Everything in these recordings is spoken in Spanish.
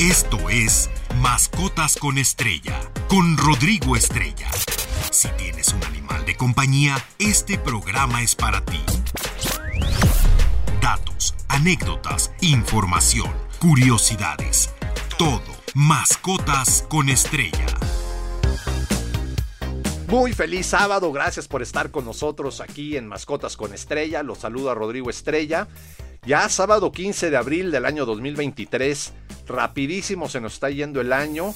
Esto es Mascotas con Estrella, con Rodrigo Estrella. Si tienes un animal de compañía, este programa es para ti. Datos, anécdotas, información, curiosidades. Todo. Mascotas con Estrella. Muy feliz sábado, gracias por estar con nosotros aquí en Mascotas con Estrella. Los saluda Rodrigo Estrella. Ya sábado 15 de abril del año 2023, rapidísimo se nos está yendo el año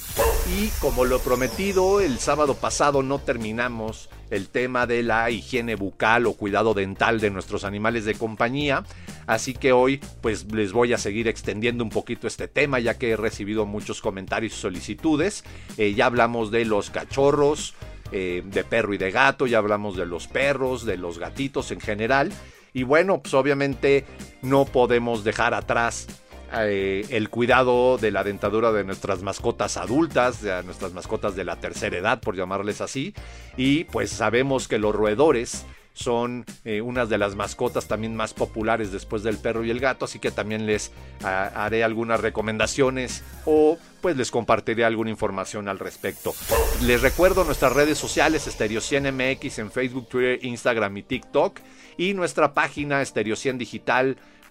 y como lo prometido el sábado pasado no terminamos el tema de la higiene bucal o cuidado dental de nuestros animales de compañía, así que hoy pues les voy a seguir extendiendo un poquito este tema ya que he recibido muchos comentarios y solicitudes. Eh, ya hablamos de los cachorros, eh, de perro y de gato, ya hablamos de los perros, de los gatitos en general. Y bueno, pues obviamente no podemos dejar atrás eh, el cuidado de la dentadura de nuestras mascotas adultas, de nuestras mascotas de la tercera edad, por llamarles así. Y pues sabemos que los roedores son eh, unas de las mascotas también más populares después del perro y el gato, así que también les haré algunas recomendaciones o pues les compartiré alguna información al respecto. Les recuerdo nuestras redes sociales, Estereocien MX en Facebook, Twitter, Instagram y TikTok y nuestra página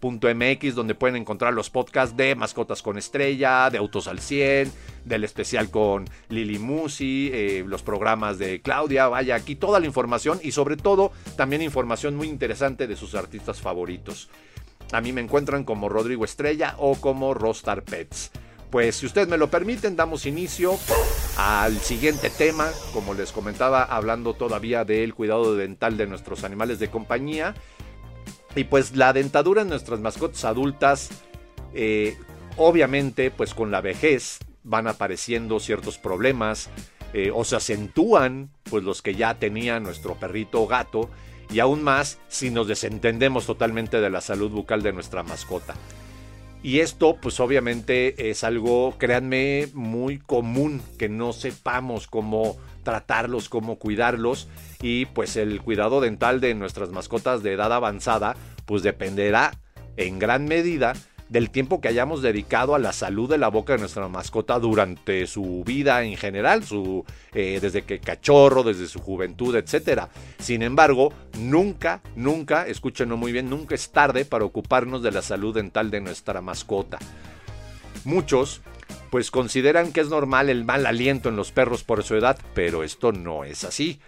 estereociendigital.mx donde pueden encontrar los podcasts de Mascotas con Estrella, de Autos al 100, del especial con Lili Musi, eh, los programas de Claudia, vaya aquí toda la información y sobre todo también información muy interesante de sus artistas favoritos. A mí me encuentran como Rodrigo Estrella o como Rostar Pets. Pues si ustedes me lo permiten, damos inicio al siguiente tema, como les comentaba, hablando todavía del cuidado dental de nuestros animales de compañía. Y pues la dentadura en nuestras mascotas adultas, eh, obviamente, pues con la vejez van apareciendo ciertos problemas eh, o se acentúan, pues los que ya tenía nuestro perrito o gato, y aún más si nos desentendemos totalmente de la salud bucal de nuestra mascota. Y esto, pues obviamente es algo, créanme, muy común que no sepamos cómo tratarlos, cómo cuidarlos. Y pues el cuidado dental de nuestras mascotas de edad avanzada, pues dependerá en gran medida del tiempo que hayamos dedicado a la salud de la boca de nuestra mascota durante su vida en general, su, eh, desde que cachorro, desde su juventud, etc. Sin embargo, nunca, nunca, escúchenlo muy bien, nunca es tarde para ocuparnos de la salud dental de nuestra mascota. Muchos pues consideran que es normal el mal aliento en los perros por su edad, pero esto no es así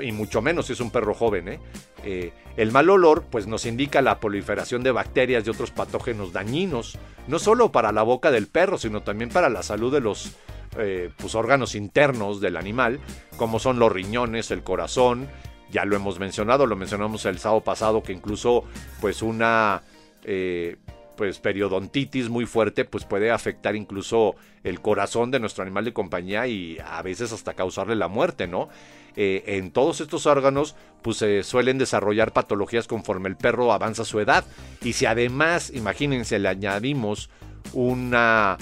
y mucho menos si es un perro joven. ¿eh? ¿eh? el mal olor pues nos indica la proliferación de bacterias y otros patógenos dañinos, no solo para la boca del perro, sino también para la salud de los eh, pues, órganos internos del animal, como son los riñones, el corazón, ya lo hemos mencionado, lo mencionamos el sábado pasado, que incluso pues una... Eh, pues periodontitis muy fuerte pues puede afectar incluso el corazón de nuestro animal de compañía y a veces hasta causarle la muerte, ¿no? Eh, en todos estos órganos pues se suelen desarrollar patologías conforme el perro avanza su edad y si además, imagínense, le añadimos una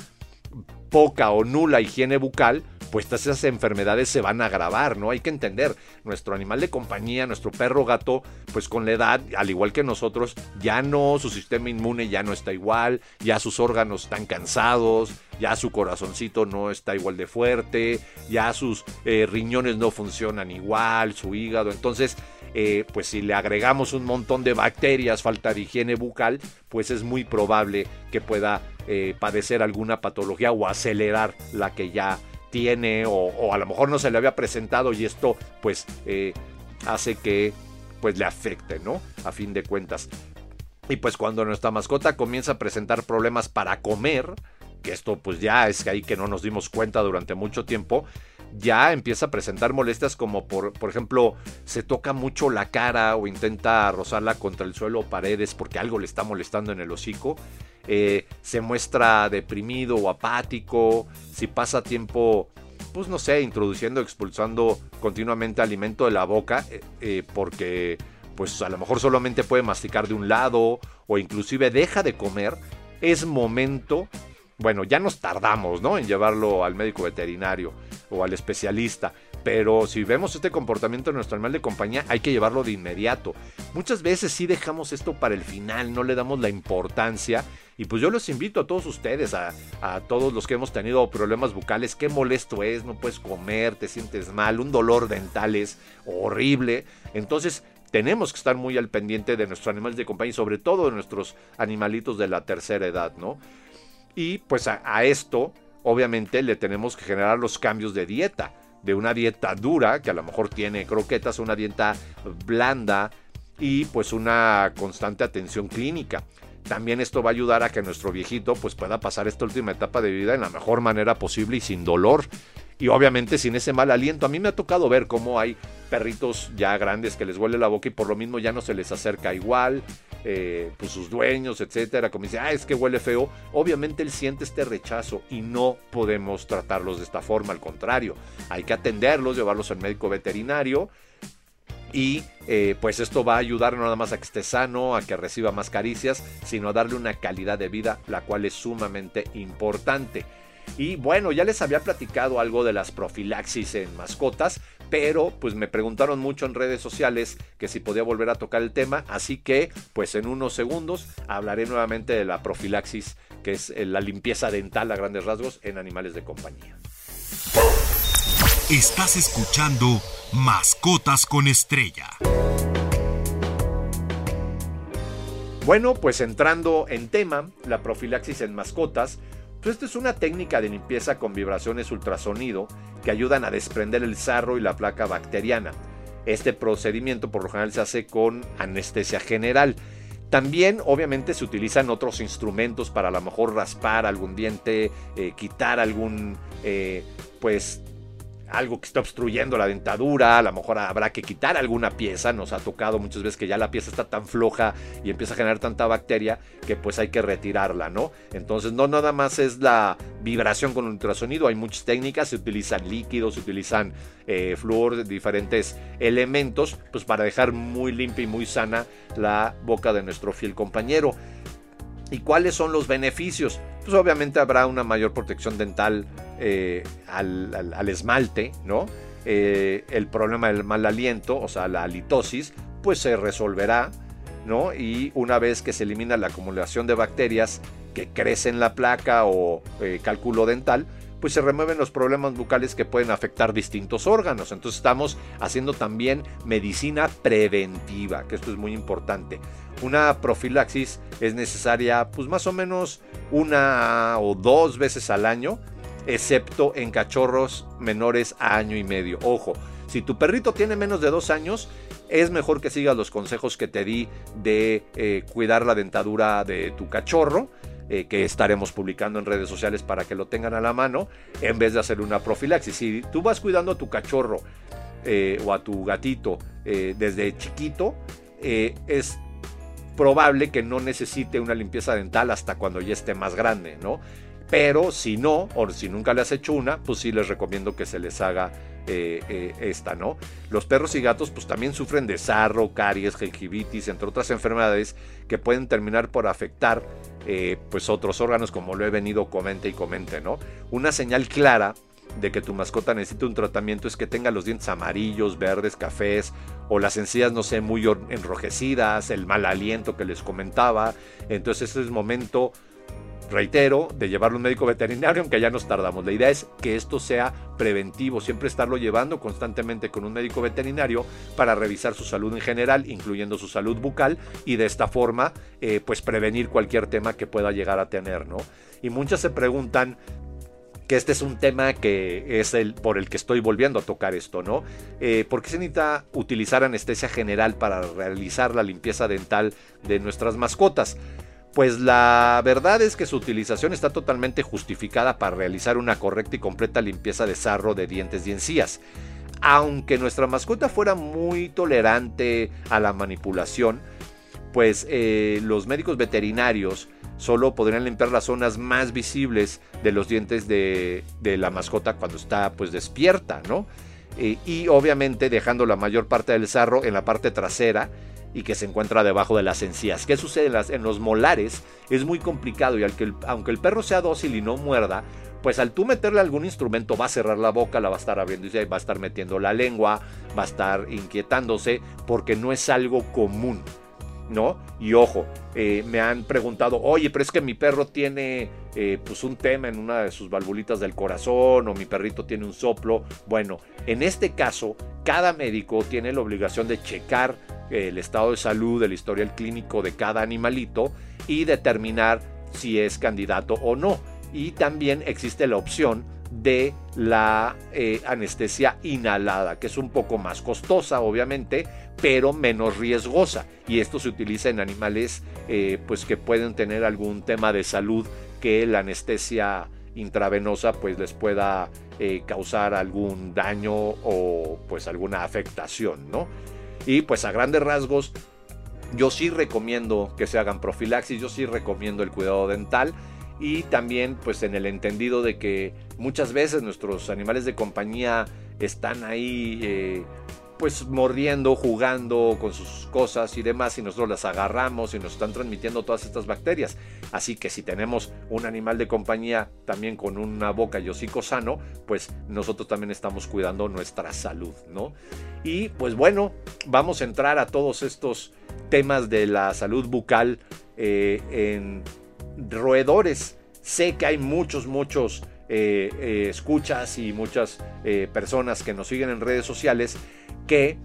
poca o nula higiene bucal, pues esas enfermedades se van a agravar, ¿no? Hay que entender, nuestro animal de compañía, nuestro perro gato, pues con la edad, al igual que nosotros, ya no, su sistema inmune ya no está igual, ya sus órganos están cansados, ya su corazoncito no está igual de fuerte, ya sus eh, riñones no funcionan igual, su hígado, entonces... Eh, pues si le agregamos un montón de bacterias, falta de higiene bucal, pues es muy probable que pueda eh, padecer alguna patología o acelerar la que ya tiene o, a lo mejor no se le había presentado y esto pues eh, hace que pues le afecte, ¿no? A fin de cuentas. Y pues cuando nuestra mascota comienza a presentar problemas para comer, que esto pues ya es ahí que no nos dimos cuenta durante mucho tiempo, ya empieza a presentar molestias como por, por ejemplo se toca mucho la cara o intenta rozarla contra el suelo o paredes porque algo le está molestando en el hocico eh, se muestra deprimido o apático, si pasa tiempo, pues no sé, introduciendo, expulsando continuamente alimento de la boca, eh, eh, porque pues a lo mejor solamente puede masticar de un lado o inclusive deja de comer, es momento, bueno, ya nos tardamos, ¿no? En llevarlo al médico veterinario o al especialista. Pero si vemos este comportamiento de nuestro animal de compañía, hay que llevarlo de inmediato. Muchas veces sí dejamos esto para el final, no le damos la importancia Y pues yo los invito a todos ustedes, a, a, todos los que hemos tenido problemas bucales, qué molesto es, no puedes comer, te sientes mal, un dolor dental es horrible. Entonces tenemos que estar muy al pendiente de nuestros animales de compañía, sobre todo de nuestros animalitos de la tercera edad, ¿no? Y pues a, a esto, obviamente, le tenemos que generar los cambios de dieta de una dieta dura, que a lo mejor tiene croquetas, una dieta blanda y pues una constante atención clínica. También esto va a ayudar a que nuestro viejito pues pueda pasar esta última etapa de vida en la mejor manera posible y sin dolor. Y obviamente sin ese mal aliento. A mí me ha tocado ver cómo hay perritos ya grandes que les huele la boca y por lo mismo ya no se les acerca igual. Eh, pues sus dueños, etcétera, como dice, ah, es que huele feo, obviamente él siente este rechazo y no podemos tratarlos de esta forma, al contrario, hay que atenderlos, llevarlos al médico veterinario y eh, pues esto va a ayudar no nada más a que esté sano, a que reciba más caricias, sino a darle una calidad de vida, la cual es sumamente importante. Y bueno, ya les había platicado algo de las profilaxis en mascotas, pero pues me preguntaron mucho en redes sociales que si podía volver a tocar el tema, así que pues en unos segundos hablaré nuevamente de la profilaxis, que es eh, la limpieza dental a grandes rasgos en animales de compañía. Estás escuchando Mascotas con Estrella. Bueno, pues entrando en tema, la profilaxis en mascotas, pues esta es una técnica de limpieza con vibraciones ultrasonido que ayudan a desprender el sarro y la placa bacteriana. Este procedimiento por lo general se hace con anestesia general. También obviamente se utilizan otros instrumentos para a lo mejor raspar algún diente, eh, quitar algún eh, pues algo que está obstruyendo la dentadura, a lo mejor habrá que quitar alguna pieza, nos ha tocado muchas veces que ya la pieza está tan floja y empieza a generar tanta bacteria que pues hay que retirarla, ¿no? Entonces no nada más es la vibración con ultrasonido, hay muchas técnicas, se utilizan líquidos, se utilizan eh, flúor, diferentes elementos, pues para dejar muy limpia y muy sana la boca de nuestro fiel compañero. ¿Y cuáles son los beneficios? Pues obviamente habrá una mayor protección dental eh, al, esmalte, ¿no? Eh, el problema del mal aliento, o sea, la halitosis, pues se resolverá, ¿no? Y una vez que se elimina la acumulación de bacterias que crecen la placa o eh, cálculo dental, pues se remueven los problemas bucales que pueden afectar distintos órganos. Entonces estamos haciendo también medicina preventiva, que esto es muy importante. Una profilaxis es necesaria pues más o menos una o dos veces al año, excepto en cachorros menores a año y medio. Ojo, si tu perrito tiene menos de dos años, es mejor que sigas los consejos que te di de eh, cuidar la dentadura de tu cachorro eh, que estaremos publicando en redes sociales para que lo tengan a la mano, en vez de hacer una profilaxis. Si tú vas cuidando a tu cachorro eh, o a tu gatito desde chiquito, es probable que no necesite una limpieza dental hasta cuando ya esté más grande, ¿no? Pero si no, o si nunca le has hecho una, pues sí les recomiendo que se les haga esta, ¿no? Los perros y gatos pues también sufren de sarro, caries, gingivitis, entre otras enfermedades que pueden terminar por afectar eh, pues otros órganos como lo he venido comente y comente, ¿no? Una señal clara de que tu mascota necesita un tratamiento es que tenga los dientes amarillos, verdes, cafés o las encías no sé muy enrojecidas, el mal aliento que les comentaba. Entonces este es el momento reitero, de llevarlo a un médico veterinario, aunque ya nos tardamos. La idea es que esto sea preventivo, siempre estarlo llevando constantemente con un médico veterinario para revisar su salud en general, incluyendo su salud bucal, y de esta forma, eh, pues prevenir cualquier tema que pueda llegar a tener, ¿no? Y muchas se preguntan que este es un tema que es el por el que estoy volviendo a tocar esto, ¿no? Eh, ¿Por qué se necesita utilizar anestesia general para realizar la limpieza dental de nuestras mascotas? Pues la verdad es que su utilización está totalmente justificada para realizar una correcta y completa limpieza de sarro de dientes y encías. Aunque nuestra mascota fuera muy tolerante a la manipulación, pues eh, los médicos veterinarios solo podrían limpiar las zonas más visibles de los dientes de, la mascota cuando está pues despierta, ¿no? Eh, y obviamente dejando la mayor parte del sarro en la parte trasera y que se encuentra debajo de las encías. ¿Qué sucede en, los molares? Es muy complicado y aunque el perro sea dócil y no muerda, pues al tú meterle algún instrumento va a cerrar la boca, la va a estar abriendo y va a estar metiendo la lengua, va a estar inquietándose porque no es algo común. ¿No? Y ojo, eh, me han preguntado, oye, pero es que mi perro tiene eh, pues un tema en una de sus valvulitas del corazón o mi perrito tiene un soplo. Bueno, en este caso, cada médico tiene la obligación de checar el estado de salud, el historial clínico de cada animalito y determinar si es candidato o no. Y también existe la opción de la eh, anestesia inhalada, que es un poco más costosa, obviamente, pero menos riesgosa. Y esto se utiliza en animales eh, pues que pueden tener algún tema de salud que la anestesia intravenosa pues les pueda eh, causar algún daño o pues alguna afectación, ¿no? Y pues a grandes rasgos yo sí recomiendo que se hagan profilaxis, yo sí recomiendo el cuidado dental y también pues en el entendido de que muchas veces nuestros animales de compañía están ahí eh, pues mordiendo, jugando con sus cosas y demás y nosotros las agarramos y nos están transmitiendo todas estas bacterias. Así que si tenemos un animal de compañía también con una boca y hocico sano, pues nosotros también estamos cuidando nuestra salud, ¿no? Y pues bueno, vamos a entrar a todos estos temas de la salud bucal eh, en roedores. Sé que hay muchos, muchos eh, eh, escuchas y muchas eh, personas que nos siguen en redes sociales que,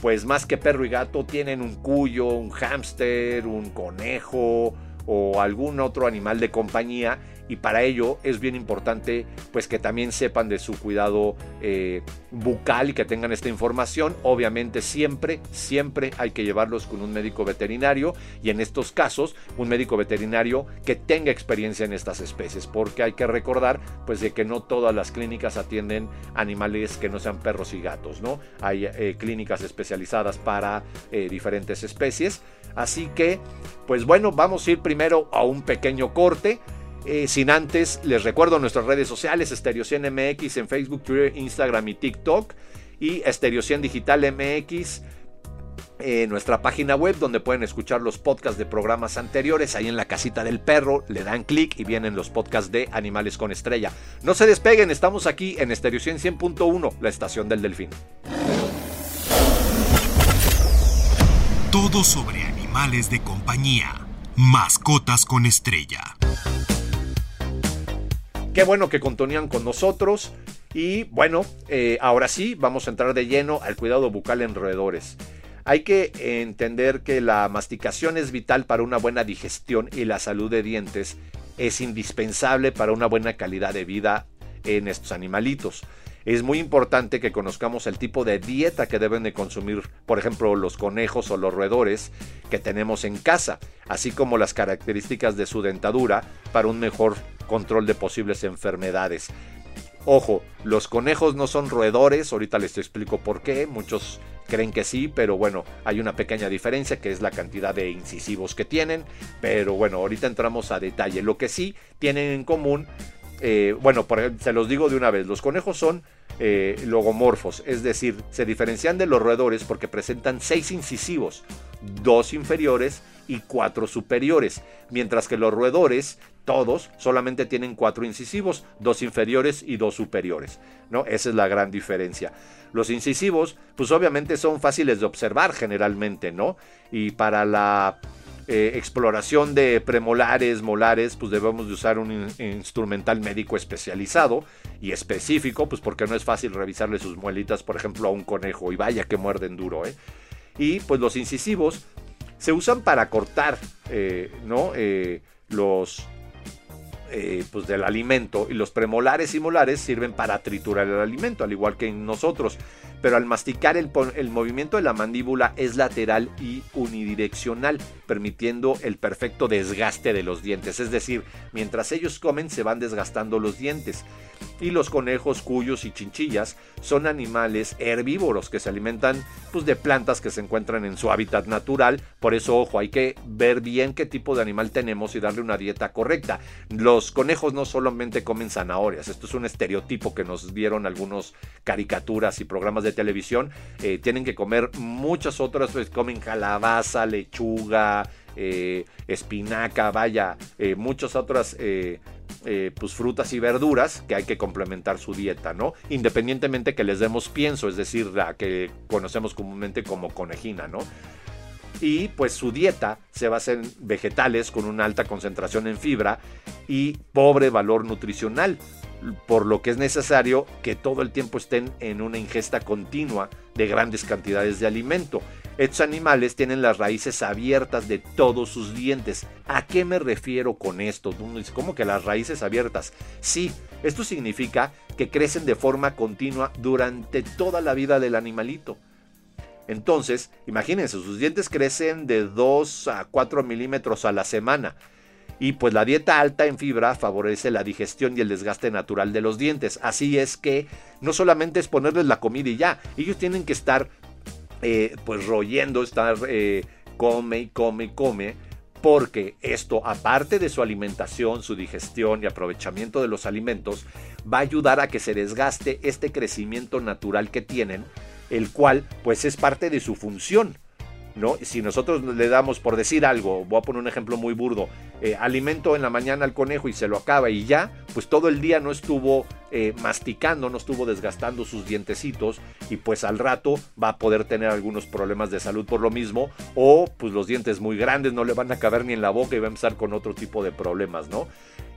pues más que perro y gato, tienen un cuyo, un hámster, un conejo o algún otro animal de compañía y para ello es bien importante pues que también sepan de su cuidado eh, bucal y que tengan esta información. Obviamente siempre, siempre hay que llevarlos con un médico veterinario y en estos casos un médico veterinario que tenga experiencia en estas especies porque hay que recordar pues de que no todas las clínicas atienden animales que no sean perros y gatos, ¿no? Hay eh, clínicas especializadas para eh, diferentes especies. Así que, pues bueno, vamos a ir primero a un pequeño corte. Eh, sin antes, les recuerdo nuestras redes sociales, Estereocien MX en Facebook, Twitter, Instagram y TikTok. Y Estereocien Digital MX, eh, nuestra página web donde pueden escuchar los podcasts de programas anteriores. Ahí en la casita del perro le dan clic y vienen los podcasts de Animales con Estrella. No se despeguen, estamos aquí en Estereocien 100.1, la estación del delfín. Todo sobre animales de compañía. Mascotas con estrella. Qué bueno que continúan con nosotros. Y bueno, eh, ahora sí, vamos a entrar de lleno al cuidado bucal en roedores. Hay que entender que la masticación es vital para una buena digestión y la salud de dientes es indispensable para una buena calidad de vida en estos animalitos. Es muy importante que conozcamos el tipo de dieta que deben de consumir, por ejemplo, los conejos o los roedores que tenemos en casa, así como las características de su dentadura para un mejor control de posibles enfermedades. Ojo, los conejos no son roedores, ahorita les explico por qué, muchos creen que sí, pero bueno, hay una pequeña diferencia que es la cantidad de incisivos que tienen, pero bueno, ahorita entramos a detalle. Lo que sí tienen en común, eh, bueno, se los digo de una vez, los conejos son eh, logomorfos, es decir, se diferencian de los roedores porque presentan seis incisivos, dos inferiores y cuatro superiores, mientras que los roedores todos solamente tienen cuatro incisivos, dos inferiores y dos superiores, ¿no? Esa es la gran diferencia. Los incisivos, pues obviamente son fáciles de observar generalmente, ¿no? Y para la eh, exploración de premolares, molares, pues debemos de usar un instrumental médico especializado y específico, pues porque no es fácil revisarle sus muelitas, por ejemplo, a un conejo, y vaya que muerden duro, ¿eh? Y pues los incisivos se usan para cortar, eh, ¿no? Los pues del alimento y los premolares y molares sirven para triturar el alimento, al igual que en nosotros. Pero al masticar el, movimiento de la mandíbula es lateral y unidireccional, permitiendo el perfecto desgaste de los dientes. Es decir, mientras ellos comen se van desgastando los dientes. Y los conejos, cuyos y chinchillas son animales herbívoros que se alimentan pues, de plantas que se encuentran en su hábitat natural. Por eso, ojo, hay que ver bien qué tipo de animal tenemos y darle una dieta correcta. Los conejos no solamente comen zanahorias, esto es un estereotipo que nos dieron algunos caricaturas y programas de televisión. Eh, tienen que comer muchas otras, pues comen calabaza, lechuga, eh, espinaca, vaya, eh, muchas otras pues frutas y verduras que hay que complementar su dieta, ¿no? Independientemente que les demos pienso, es decir, la que conocemos comúnmente como conejina, ¿no? y pues su dieta se basa en vegetales con una alta concentración en fibra y pobre valor nutricional, por lo que es necesario que todo el tiempo estén en una ingesta continua de grandes cantidades de alimento. Estos animales tienen las raíces abiertas de todos sus dientes. ¿A qué me refiero con esto? ¿Cómo que las raíces abiertas? Sí, esto significa que crecen de forma continua durante toda la vida del animalito. Entonces, imagínense, sus dientes crecen de 2 a 4 milímetros a la semana. Y pues la dieta alta en fibra favorece la digestión y el desgaste natural de los dientes. Así es que no solamente es ponerles la comida y ya, ellos tienen que estar eh, pues royendo, estar eh, come y come y come, porque esto, aparte de su alimentación, su digestión y aprovechamiento de los alimentos, va a ayudar a que se desgaste este crecimiento natural que tienen, el cual pues es parte de su función. ¿No? Si nosotros le damos, por decir algo, voy a poner un ejemplo muy burdo, eh, alimento en la mañana al conejo y se lo acaba y ya, pues todo el día no estuvo eh, masticando, no estuvo desgastando sus dientecitos y pues al rato va a poder tener algunos problemas de salud por lo mismo o pues los dientes muy grandes no le van a caber ni en la boca y va a empezar con otro tipo de problemas, ¿no?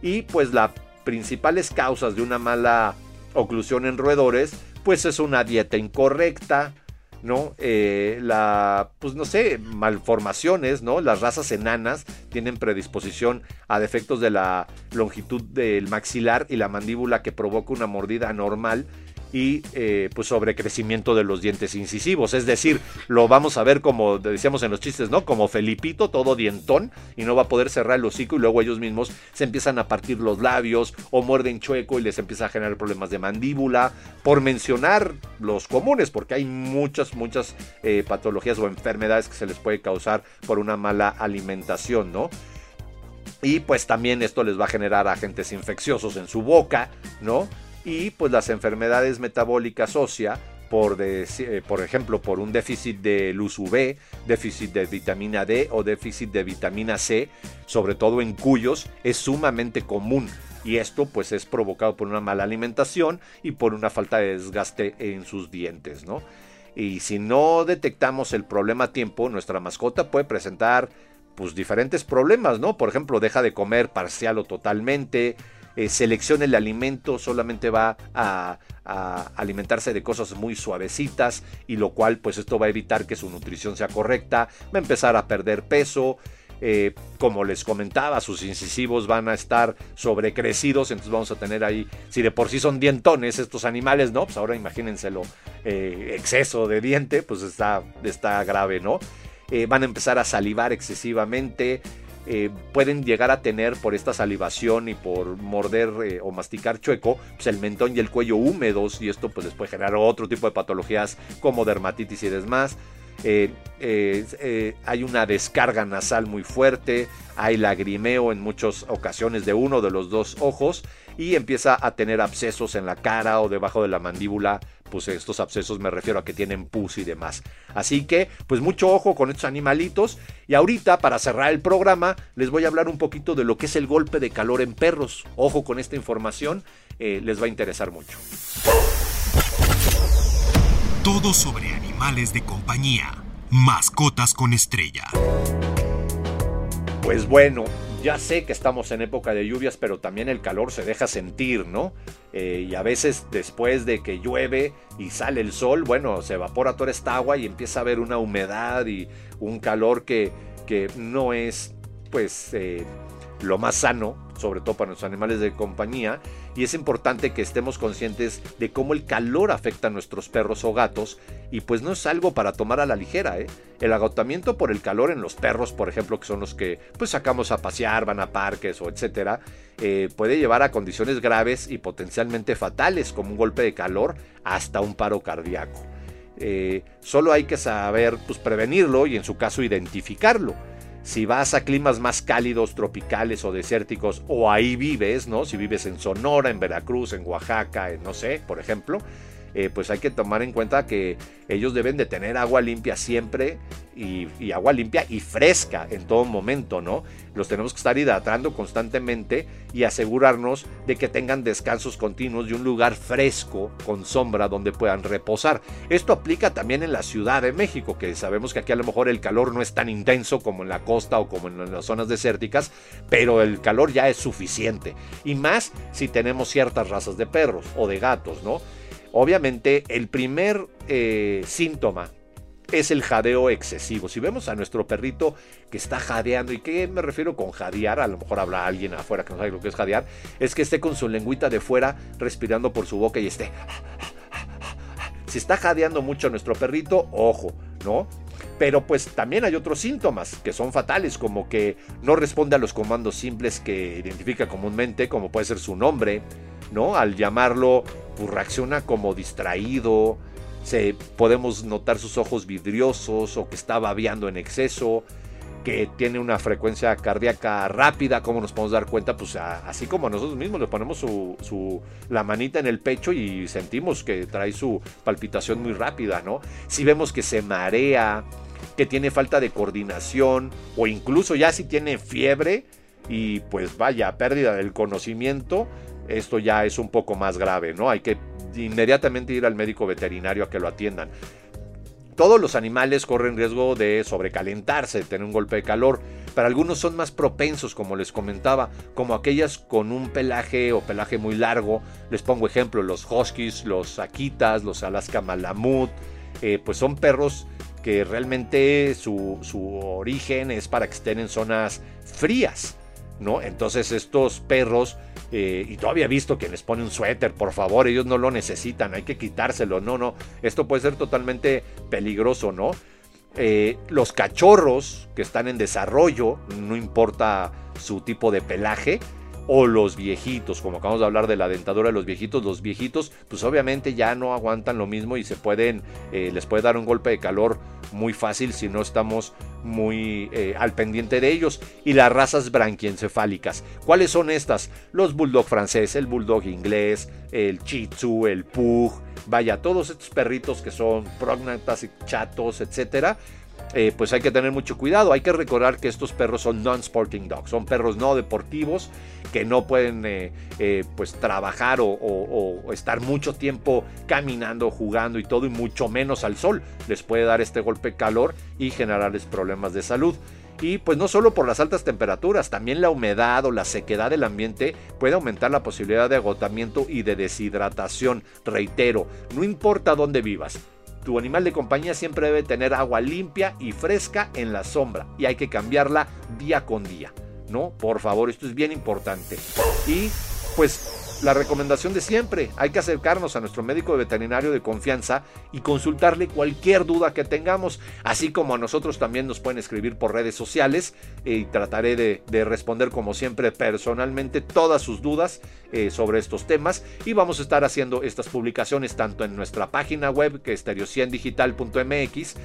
Y pues las principales causas de una mala oclusión en roedores, pues es una dieta incorrecta, ¿no? Eh, la, pues no sé, malformaciones, ¿no? Las razas enanas tienen predisposición a defectos de la longitud del maxilar y la mandíbula que provoca una mordida anormal y eh, pues sobrecrecimiento de los dientes incisivos. Es decir, lo vamos a ver como decíamos en los chistes, ¿no? Como Felipito, todo dientón, y no va a poder cerrar el hocico y luego ellos mismos se empiezan a partir los labios o muerden chueco y les empieza a generar problemas de mandíbula, por mencionar los comunes, porque hay muchas, muchas eh, patologías o enfermedades que se les puede causar por una mala alimentación, ¿no? Y pues también esto les va a generar agentes infecciosos en su boca, ¿no? Y pues las enfermedades metabólicas óseas por, eh, por ejemplo, por un déficit de luz UV, déficit de vitamina D o déficit de vitamina C, sobre todo en cuyos, es sumamente común. Y esto pues es provocado por una mala alimentación y por una falta de desgaste en sus dientes, ¿no? Y si no detectamos el problema a tiempo, nuestra mascota puede presentar pues diferentes problemas, ¿no? Por ejemplo, deja de comer parcial o totalmente, eh, seleccione el alimento, solamente va a, alimentarse de cosas muy suavecitas y lo cual pues esto va a evitar que su nutrición sea correcta, va a empezar a perder peso. Eh, como les comentaba, sus incisivos van a estar sobrecrecidos, entonces vamos a tener ahí, si de por sí son dientones estos animales, ¿no? Pues ahora imagínenselo, eh, exceso de diente, pues está, está grave, ¿no? van a empezar a salivar excesivamente, eh, pueden llegar a tener por esta salivación y por morder eh, o masticar chueco, pues el mentón y el cuello húmedos y esto pues les puede generar otro tipo de patologías como dermatitis y demás. Eh, hay una descarga nasal muy fuerte, hay lagrimeo en muchas ocasiones de uno de los dos ojos y empieza a tener abscesos en la cara o debajo de la mandíbula pues estos abscesos me refiero a que tienen pus y demás. Así que, pues mucho ojo con estos animalitos. Y ahorita, para cerrar el programa, les voy a hablar un poquito de lo que es el golpe de calor en perros. Ojo con esta información, eh, les va a interesar mucho. Todo sobre animales de compañía. Mascotas con estrella. Pues bueno, ya sé que estamos en época de lluvias, pero también el calor se deja sentir, ¿no? Eh, y a veces después de que llueve y sale el sol, bueno, se evapora toda esta agua y empieza a haber una humedad y un calor que, que no es, pues, eh, lo más sano, sobre todo para los animales de compañía, y es importante que estemos conscientes de cómo el calor afecta a nuestros perros o gatos, y pues no es algo para tomar a la ligera, ¿eh? El agotamiento por el calor en los perros, por ejemplo, que son los que pues sacamos a pasear, van a parques o etcétera, eh, puede llevar a condiciones graves y potencialmente fatales, como un golpe de calor hasta un paro cardíaco. Eh, solo hay que saber pues, prevenirlo y en su caso identificarlo si vas a climas más cálidos, tropicales o desérticos, o ahí vives, ¿no? Si vives en Sonora, en Veracruz, en Oaxaca, en no sé, por ejemplo, eh, pues hay que tomar en cuenta que ellos deben de tener agua limpia siempre y, y, agua limpia y fresca en todo momento, ¿no? Los tenemos que estar hidratando constantemente y asegurarnos de que tengan descansos continuos y un lugar fresco con sombra donde puedan reposar. Esto aplica también en la Ciudad de México, que sabemos que aquí a lo mejor el calor no es tan intenso como en la costa o como en las zonas desérticas, pero el calor ya es suficiente. Y más si tenemos ciertas razas de perros o de gatos, ¿no? Obviamente el primer eh, síntoma es el jadeo excesivo. Si vemos a nuestro perrito que está jadeando, ¿y qué me refiero con jadear? A lo mejor habrá alguien afuera que no sabe lo que es jadear. Es que esté con su lengüita de fuera respirando por su boca y esté... Si está jadeando mucho nuestro perrito, ojo, ¿no? Pero pues también hay otros síntomas que son fatales, como que no responde a los comandos simples que identifica comúnmente, como puede ser su nombre, ¿no? Al llamarlo, pues reacciona como distraído, se, podemos notar sus ojos vidriosos o que está babeando en exceso, que tiene una frecuencia cardíaca rápida, como nos podemos dar cuenta, pues así como nosotros mismos le ponemos su, la manita en el pecho y sentimos que trae su palpitación muy rápida, ¿no? Si vemos que se marea, que tiene falta de coordinación o incluso ya si tiene fiebre y pues vaya, pérdida del conocimiento, esto ya es un poco más grave, ¿no? Hay que inmediatamente ir al médico veterinario a que lo atiendan. Todos los animales corren riesgo de sobrecalentarse, de tener un golpe de calor, pero algunos son más propensos, como les comentaba, como aquellas con un pelaje o pelaje muy largo. Les pongo ejemplo, los huskies, los akitas, los alaska malamut, eh, pues son perros que realmente su, su origen es para que estén en zonas frías. ¿No? Entonces estos perros, eh, y todavía he visto que les pone un suéter, por favor, ellos no lo necesitan, hay que quitárselo, no, no, esto puede ser totalmente peligroso, ¿no? Eh, los cachorros que están en desarrollo, no importa su tipo de pelaje, o los viejitos, como acabamos de hablar de la dentadura de los viejitos, los viejitos pues obviamente ya no aguantan lo mismo y se pueden, eh, les puede dar un golpe de calor muy fácil si no estamos muy eh, al pendiente de ellos. Y las razas branquiencefálicas. ¿Cuáles son estas? Los bulldog francés, el bulldog inglés, el Shih Tzu, el pug. Vaya, todos estos perritos que son prognatas y chatos, etcétera. Eh, pues hay que tener mucho cuidado. Hay que recordar que estos perros son non-sporting dogs, son perros no deportivos que no pueden eh, eh, pues trabajar o, estar mucho tiempo caminando, jugando y todo, y mucho menos al sol. Les puede dar este golpe de calor y generarles problemas de salud. Y pues no solo por las altas temperaturas, también la humedad o la sequedad del ambiente puede aumentar la posibilidad de agotamiento y de deshidratación. Reitero, no importa dónde vivas, tu animal de compañía siempre debe tener agua limpia y fresca en la sombra y hay que cambiarla día con día. ¿no? Por favor, esto es bien importante. Y pues la recomendación de siempre, hay que acercarnos a nuestro médico veterinario de confianza y consultarle cualquier duda que tengamos, así como a nosotros también nos pueden escribir por redes sociales y trataré de, responder como siempre personalmente todas sus dudas eh, sobre estos temas. Y vamos a estar haciendo estas publicaciones tanto en nuestra página web que es estereociendigital.mx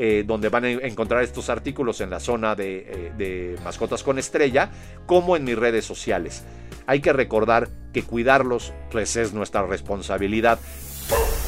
eh, donde van a encontrar estos artículos en la zona de, eh, mascotas con estrella, como en mis redes sociales. Hay que recordar que cuidarlos pues, es nuestra responsabilidad.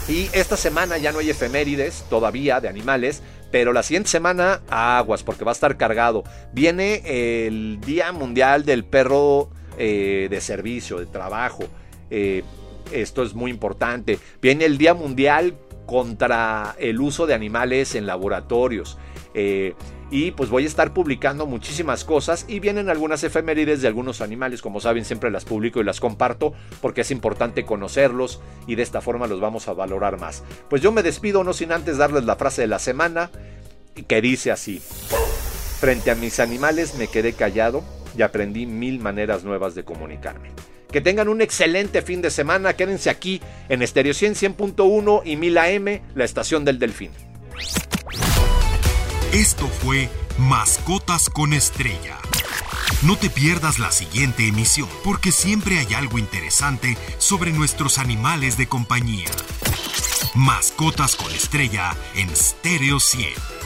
Y esta semana ya no hay efemérides todavía de animales, pero la siguiente semana aguas porque va a estar cargado. Viene el Día Mundial del Perro eh, de Servicio, de Trabajo. esto es muy importante. Viene el Día Mundial contra el uso de animales en laboratorios. Eh, y pues voy a estar publicando muchísimas cosas y vienen algunas efemérides de algunos animales, como saben siempre las publico y las comparto porque es importante conocerlos y de esta forma los vamos a valorar más. Pues yo me despido no sin antes darles la frase de la semana que dice así. Frente a mis animales me quedé callado y aprendí mil maneras nuevas de comunicarme. Que tengan un excelente fin de semana. Quédense aquí en Estereo 100 100.1 y 1000 AM, la estación del Delfín. Esto fue Mascotas con Estrella. No te pierdas la siguiente emisión, porque siempre hay algo interesante sobre nuestros animales de compañía. Mascotas con Estrella en Stereo 100.